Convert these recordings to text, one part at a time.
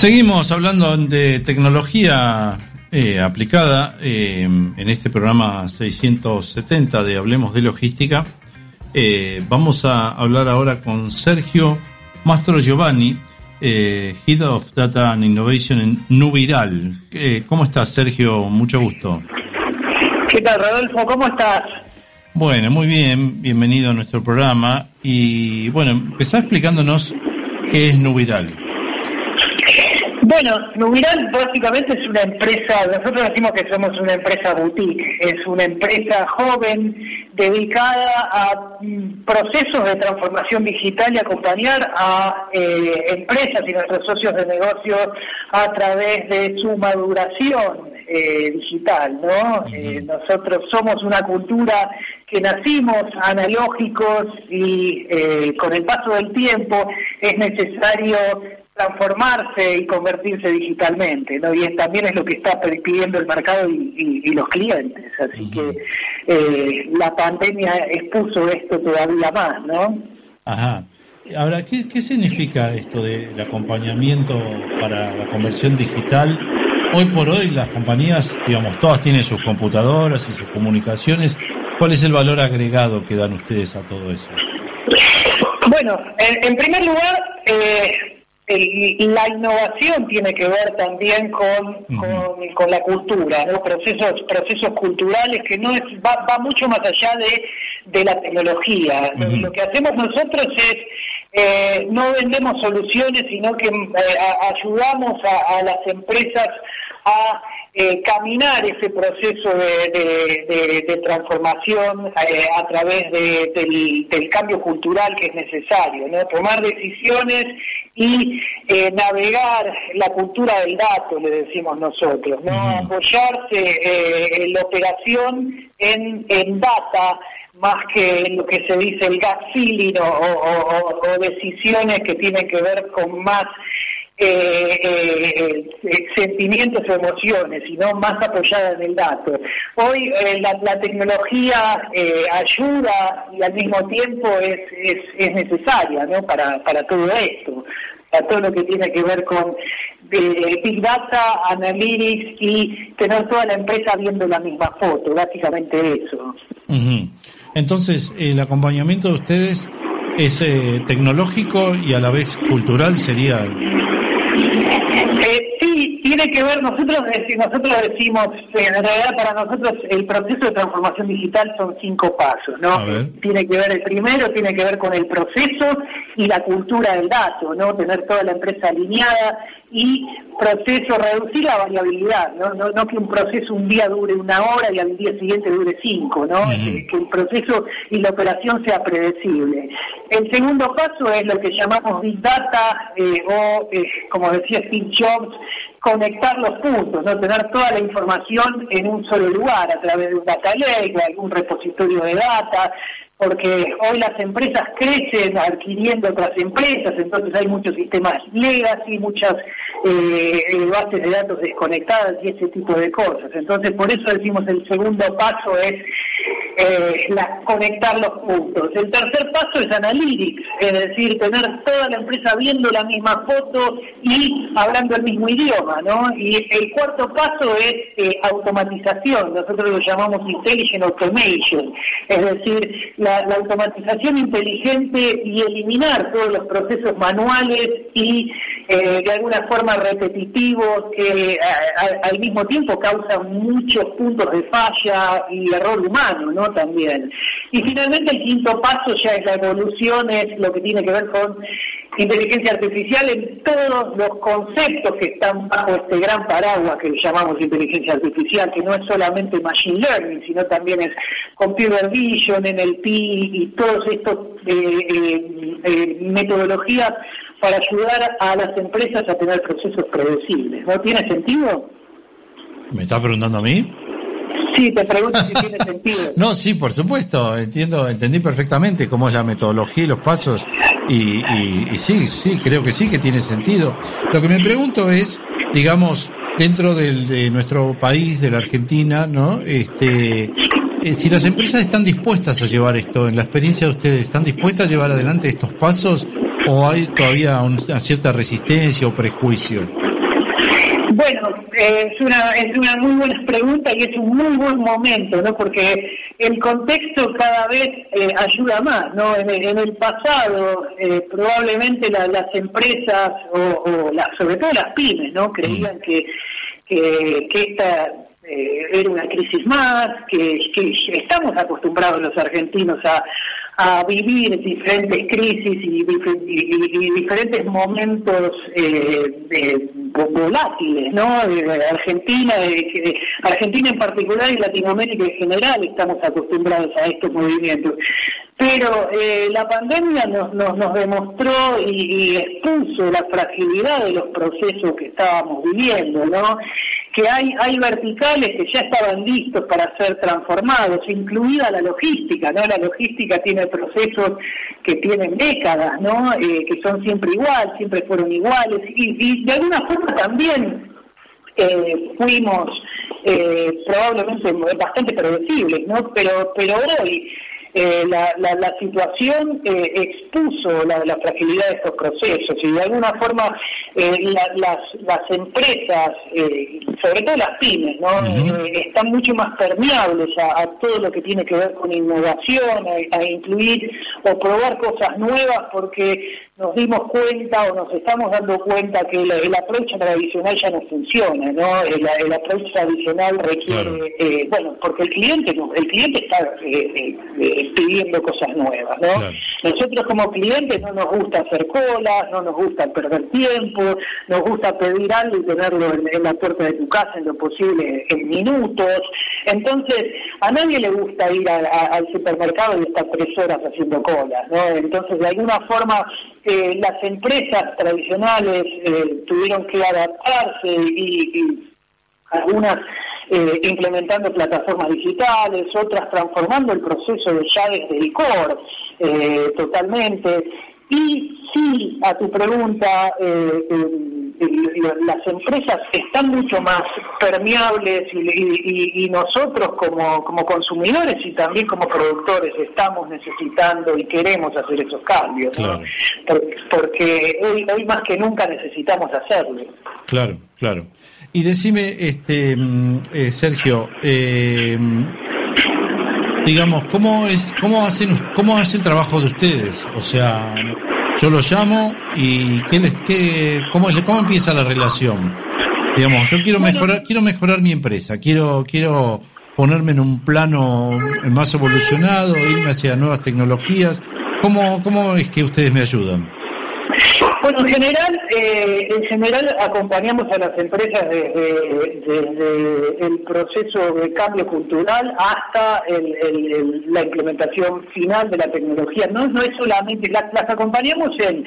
Seguimos hablando de tecnología eh, aplicada eh, en este programa 670 de Hablemos de Logística. Eh, vamos a hablar ahora con Sergio Mastro Giovanni, Head of Data and Innovation en Nubiral. ¿Cómo estás, Sergio? Mucho gusto. ¿Qué tal, Rodolfo? ¿Cómo estás? Bueno, muy bien. Bienvenido a nuestro programa. Y bueno, empezá explicándonos qué es Nubiral. Bueno, Nubiral básicamente es una empresa, nosotros decimos que somos una empresa boutique, es una empresa joven dedicada a mm, procesos de transformación digital y acompañar a eh, empresas y nuestros socios de negocio a través de su maduración eh, digital, ¿no? Eh, nosotros somos una cultura que nacimos analógicos y con el paso del tiempo es necesario transformarse y convertirse digitalmente, ¿no? Y también es lo que está pidiendo el mercado y, los clientes. Así que eh, la pandemia expuso esto todavía más, ¿no? Ajá. Ahora, ¿qué, ¿qué significa esto del acompañamiento para la conversión digital? Hoy por hoy las compañías, digamos, todas tienen sus computadoras y sus comunicaciones. ¿Cuál es el valor agregado que dan ustedes a todo eso? Bueno, en, primer lugar, eh, la innovación tiene que ver también con, con, la cultura, ¿no? procesos procesos culturales que no es va, va mucho más allá de, de la tecnología. Lo que hacemos nosotros es eh, no vendemos soluciones, sino que eh, ayudamos a, las empresas a eh, caminar ese proceso de, transformación a través del, del, cambio cultural que es necesario, ¿no? tomar decisiones y navegar la cultura del dato, le decimos nosotros, no apoyarse en la operación en, en data más que lo que se dice el gas feeling o, decisiones que tienen que ver con más eh, eh, eh, sentimientos o emociones, sino más apoyada en el dato. Hoy la, tecnología ayuda y al mismo tiempo es, es, necesaria ¿no? para, para todo esto, para todo lo que tiene que ver con Big Data, Analytics y tener toda la empresa viendo la misma foto, básicamente eso. Entonces, el acompañamiento de ustedes es eh, tecnológico y a la vez cultural, sería. Eh, tiene que ver, nosotros, nosotros decimos, eh, en realidad para nosotros el proceso de transformación digital son cinco pasos, ¿no? Tiene que ver, el primero tiene que ver con el proceso y la cultura del dato, ¿no? Tener toda la empresa alineada y proceso, reducir la variabilidad, ¿no? No, que un proceso un día dure una hora y al día siguiente dure cinco, ¿no? Que el proceso y la operación sea predecible. El segundo paso es lo que llamamos Big Data eh, o, eh, como decía Steve Jobs, conectar los puntos, no tener toda la información en un solo lugar a través de un data lake algún repositorio de data, porque hoy las empresas crecen adquiriendo otras empresas, entonces hay muchos sistemas legacy, muchas eh, eh, bases de datos desconectadas y ese tipo de cosas. Entonces, por eso decimos el segundo paso es eh, conectar los puntos. El tercer paso es analytics, es decir, tener toda la empresa viendo la misma foto y hablando el mismo idioma, ¿no? Y el cuarto paso es eh, automatización, nosotros lo llamamos intelligent automation, es decir, la, automatización inteligente y eliminar todos los procesos manuales y eh, de alguna forma repetitivos que al mismo tiempo causan muchos puntos de falla y error humano, ¿no? También. Y finalmente el quinto paso ya es la evolución, es lo que tiene que ver con inteligencia artificial en todos los conceptos que están bajo este gran paraguas que llamamos inteligencia artificial, que no es solamente machine learning, sino también es computer vision, NLP y todas estas eh, eh, eh, metodologías para ayudar a las empresas a tener procesos predecibles. ¿No tiene sentido? ¿Me está preguntando a mí? Sí, te pregunto si tiene sentido. No, sí, por supuesto, entiendo, entendí perfectamente cómo es la metodología y los pasos y, y, sí, sí, creo que sí que tiene sentido. Lo que me pregunto es, digamos, dentro de nuestro país, de la Argentina, ¿no? Este, eh, si las empresas están dispuestas a llevar esto, en la experiencia de ustedes, ¿están dispuestas a llevar adelante estos pasos o hay todavía una cierta resistencia o prejuicio? Bueno, es, una, es una muy buena pregunta y es un muy buen momento, ¿no? Porque el contexto cada vez eh, ayuda más, ¿no? En el, pasado, eh, probablemente las empresas, o, sobre todo las pymes, ¿no? Creían mm. que, que, esta eh, era una crisis más, que, que estamos acostumbrados los argentinos a, a vivir diferentes crisis y, diferentes momentos eh, volátiles, ¿no? Argentina, Argentina en particular y Latinoamérica en general estamos acostumbrados a estos movimientos. Pero eh, la pandemia nos, nos, demostró y, y, expuso la fragilidad de los procesos que estábamos viviendo, ¿no? Que hay, hay verticales que ya estaban listos para ser transformados, incluida la logística, ¿no? La logística tiene procesos que tienen décadas, ¿no? Eh, que son siempre igual, siempre fueron iguales, y, de alguna forma también eh, fuimos eh, probablemente bastante predecibles, ¿no? Pero, pero hoy eh, la, la, situación eh, expuso la, la, fragilidad de estos procesos y de alguna forma eh, las, las empresas, sobre todo las pymes, ¿no? están mucho más permeables a, todo lo que tiene que ver con innovación, a, incluir o probar cosas nuevas porque nos dimos cuenta o nos estamos dando cuenta que el, el approach tradicional ya no funciona, ¿no? El, el approach tradicional requiere, bueno, porque el cliente, el cliente está pidiendo cosas nuevas, ¿no? Nosotros como clientes no nos gusta hacer colas, no nos gusta perder tiempo, nos gusta pedir algo y tenerlo en, la puerta de tu casa en lo posible en minutos. Entonces, a nadie le gusta ir al supermercado y estar tres horas haciendo colas, ¿no? Entonces, de alguna forma, eh, las empresas tradicionales eh, tuvieron que adaptarse y algunas eh, implementando plataformas digitales, otras transformando el proceso de ya desde el core eh, totalmente. Y sí, a tu pregunta, eh, las empresas están mucho más permeables y, nosotros como, como consumidores y también como productores estamos necesitando y queremos hacer esos cambios, porque hoy, hoy más que nunca necesitamos hacerlo. Claro, claro. Y decime, este, mm, eh, Sergio, eh, digamos, ¿cómo es, cómo hacen, cómo hace el trabajo de ustedes? O sea, yo lo llamo y ¿qué les, qué, cómo, cómo empieza la relación? Digamos, yo quiero mejorar, quiero mejorar mi empresa, quiero, quiero ponerme en un plano más evolucionado, irme hacia nuevas tecnologías. ¿Cómo, cómo es que ustedes me ayudan? Bueno, en general, eh, en general acompañamos a las empresas desde, el proceso de cambio cultural hasta la implementación final de la tecnología. No, no es solamente, las, acompañamos en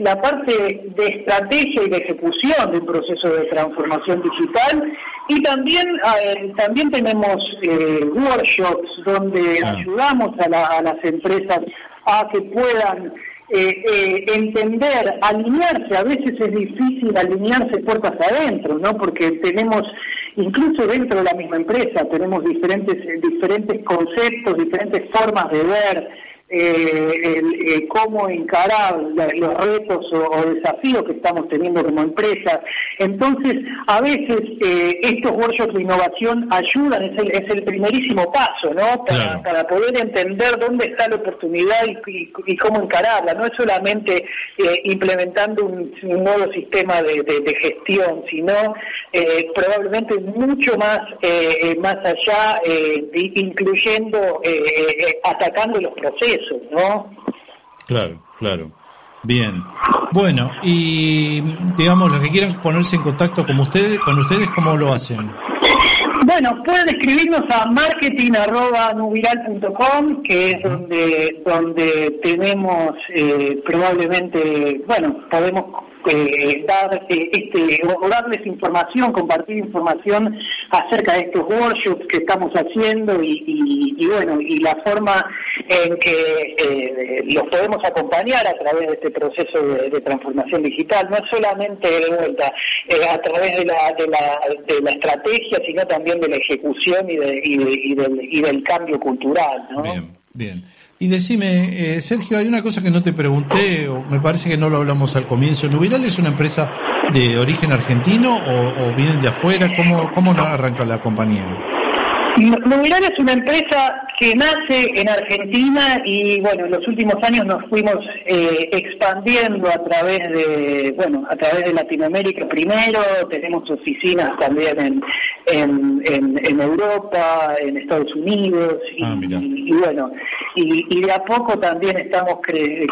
la parte de estrategia y de ejecución de un proceso de transformación digital y también eh, también tenemos eh, workshops donde ah. ayudamos a las empresas a que puedan eh, eh, entender, alinearse, a veces es difícil alinearse puertas adentro, ¿no? Porque tenemos, incluso dentro de la misma empresa, tenemos diferentes, diferentes conceptos, diferentes formas de ver, eh, cómo encarar los retos o, desafíos que estamos teniendo como empresa. Entonces, a veces eh, estos workshops de innovación ayudan, es el, es el primerísimo paso, ¿no? Para, poder entender dónde está la oportunidad y, cómo encararla. No es solamente eh, implementando un, nuevo sistema de, gestión, sino probablemente mucho más, más allá, incluyendo, atacando los procesos. ¿No? Claro, claro. Bien. Bueno, y digamos, los que quieran ponerse en contacto con ustedes, con ustedes, ¿cómo lo hacen? Bueno, pueden escribirnos a marketing.nubiral.com, que es donde, donde tenemos eh, probablemente, bueno, podemos eh, dar eh, este o darles información, compartir información acerca de estos workshops que estamos haciendo y, bueno y la forma en que eh, los podemos acompañar a través de este proceso de, transformación digital, no solamente de vuelta a través de la, de la, de la estrategia, sino también de la ejecución y, de, y, del, y del cambio cultural. Bien, bien. Y decime, Sergio, hay una cosa que no te pregunté, o me parece que no lo hablamos al comienzo. Nubiral es una empresa de origen argentino o, vienen de afuera? ¿Cómo, cómo arranca la compañía? Nubiral es una empresa que nace en Argentina y bueno, en los últimos años nos fuimos eh, expandiendo a través de bueno a través de Latinoamérica primero, tenemos oficinas también en en, en, Europa, en Estados Unidos y, ah, bueno y, de a poco también estamos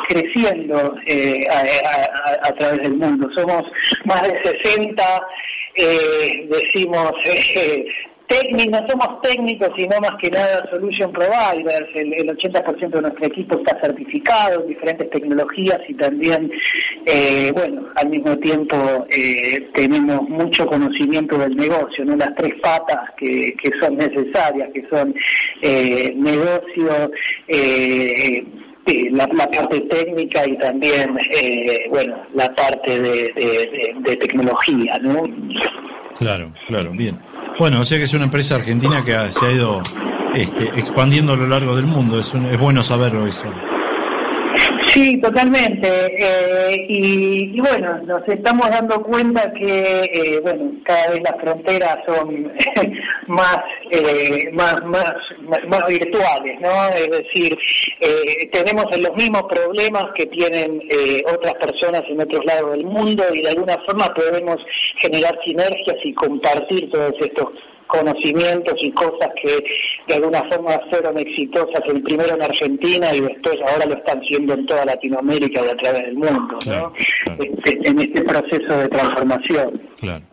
creciendo eh, a, través del mundo. Somos más de 60 eh, decimos técnicos, no somos técnicos, sino más que nada solution providers. El, 80% de nuestro equipo está certificado en diferentes tecnologías y también, eh, bueno, al mismo tiempo eh, tenemos mucho conocimiento del negocio, ¿no? Las tres patas que, son necesarias, que son eh, negocio, la, parte técnica y también, bueno, la parte de, de tecnología, ¿no? Claro, claro, bien. Bueno, o sea que es una empresa argentina que se ha ido este, expandiendo a lo largo del mundo. Es, es bueno saberlo eso. Sí, totalmente. Eh, y, bueno, nos estamos dando cuenta que, eh, bueno, cada vez las fronteras son más, eh, más, más, más, virtuales, ¿no? Es decir, tenemos los mismos problemas que tienen otras personas en otros lados del mundo y de alguna forma podemos generar sinergias y compartir todos estos conocimientos y cosas que de alguna forma fueron exitosas, el primero en Argentina y después ahora lo están siendo en toda Latinoamérica y a través del mundo, ¿no? Este, en este proceso de transformación. Claro.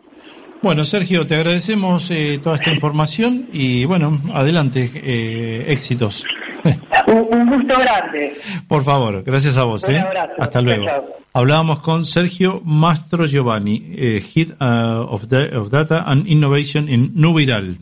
Bueno, Sergio, te agradecemos eh, toda esta información y bueno, adelante, eh, éxitos. Un, gusto grande. Por favor, gracias a vos. Un ¿eh? abrazo. Hasta luego. Hablábamos con Sergio Mastro Giovanni, Head uh, of, of Data and Innovation en Nubiral.